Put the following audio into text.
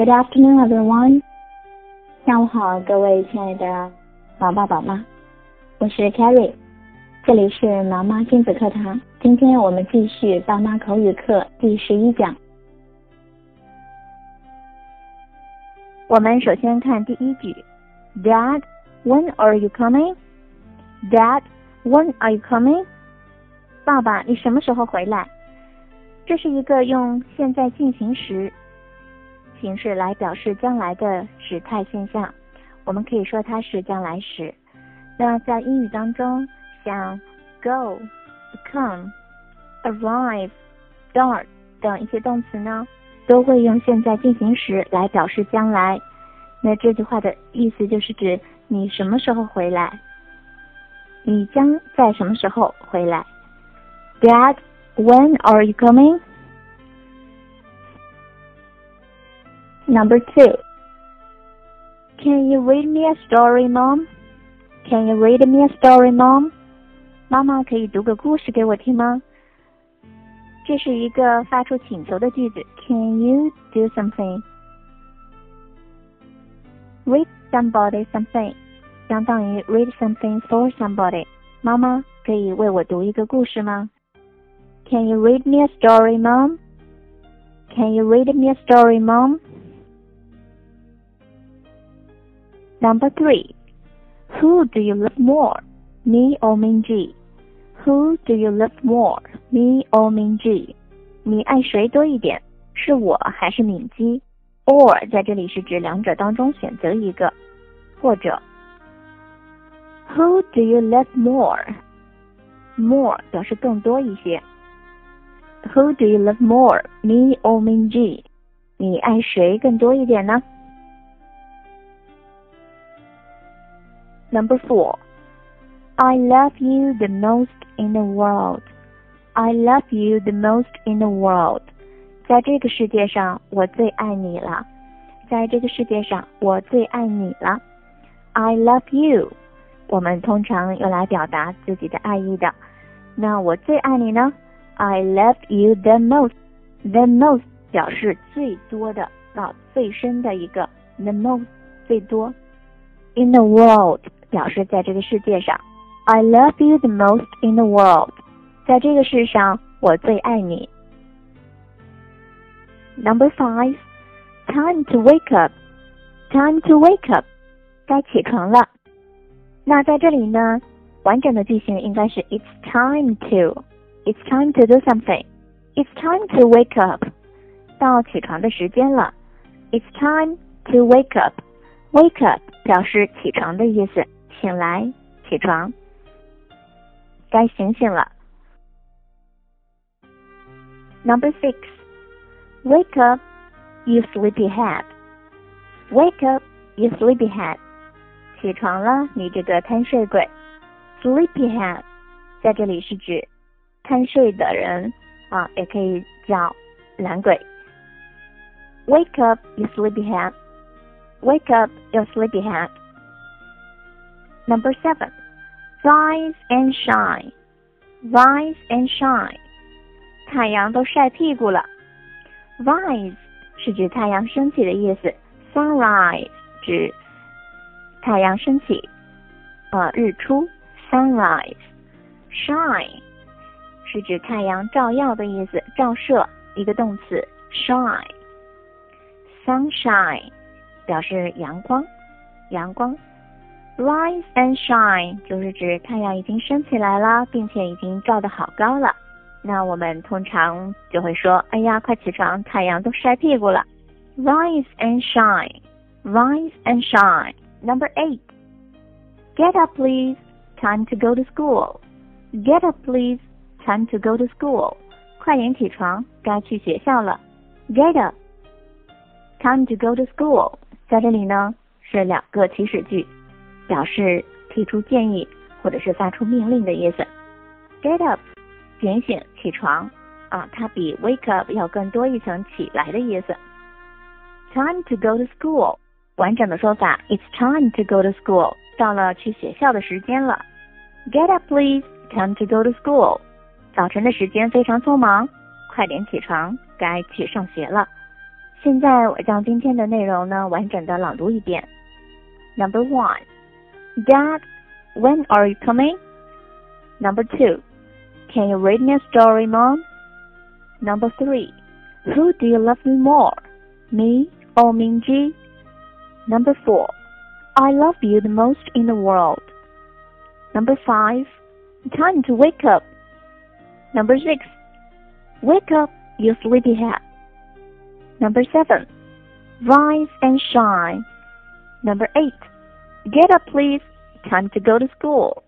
Good afternoon, everyone. 下午好，各位亲爱的宝爸宝妈，我是 Carrie，这里是毛妈亲子课堂。今天我们继续爸妈口语课第十一讲。我们首先看第一句，Dad, when are you coming? Dad, when are you coming? 爸爸，你什么时候回来？这是一个用现在进行时形式来表示将来的时态现象，我们可以说它是将来时。那在英语当中，像 go、come、arrive、start 等一些动词呢，都会用现在进行时来表示将来。那这句话的意思就是指你什么时候回来？你将在什么时候回来？Dad, when are you coming? Number two. Can you read me a story, Mom? Can you read me a story, Mom? 妈妈可以读个故事给我听吗？这是一个发出请求的句子。Can you do something? Read somebody something 相当于 read something for somebody。妈妈可以为我读一个故事吗？can you read me a story, Mom? Can you read me a story, Mom? Number three. Who do you love more, me or Minji? Who do you love more, me or Minji? 你爱谁多一点？是我还是敏基？or 在这里是指两者当中选择一个，或者 Who do you love more? More 表示更多一些。who do you love more, me or Minji? 你爱谁更多一点呢 ？Number four, I love you the most in the world. I love you the most in the world. 在这个世界上，我最爱你了。在这个世界上，我最爱你了。I love you，我们通常用来表达自己的爱意的。那我最爱你呢？I love you the most. The most 表示最多的啊，最深的一个 the most 最多。 In the world 表示在这个世界上。I love you the most in the world. 在这个世上，我最爱你。Number five, time to wake up. Time to wake up. 该起床了。那在这里呢，完整的句型应该是 It's time to。It's time to do something. It's time to wake up. 到起床的时间了。It's time to wake up. Wake up 表示起床的意思，醒来，起床，该醒醒了。Number six. Wake up, you sleepyhead. Wake up, you sleepyhead. 起床了，你这个贪睡鬼。Sleepyhead 在这里是指贪睡的人啊，也可以叫懒鬼。Wake up, you sleepyhead! Wake up, you sleepyhead! Number seven, rise and shine. Rise and shine. 太阳都晒屁股了。Rise 是指太阳升起的意思，sunrise 指太阳升起，呃，日出。Sunrise, shine 是指太阳照耀的意思，照射一个动词 shine。sunshine 表示阳光，阳光。rise and shine 就是指太阳已经升起来了，并且已经照得好高了。那我们通常就会说：“哎呀，快起床，太阳都晒屁股了。” rise and shine, rise and shine. Number eight. Get up, please. Time to go to school. Get up, please. Time to go to school，快点起床，该去学校了。Get up。Time to go to school， 在这里呢是两个祈使句，表示提出建议或者是发出命令的意思。Get up，点醒，起床啊，它比 wake up 要更多一层起来的意思。Time to go to school，完整的说法，It's time to go to school，到了去学校的时间了。Get up, please. Time to go to school. 早晨的时间非常匆忙，快点起床，该去上学了。现在我将今天的内容呢完整的朗读一遍。Number one, Dad, when are you coming? Number two, Can you read me a story, Mom? Number three, Who do you love me more, me or Mingji? Number four, I love you the most in the world. Number five, Time to wake up. Number six, Wake up, you sleepyhead. Number seven, rise and shine. Number eight, get up please, time to go to school.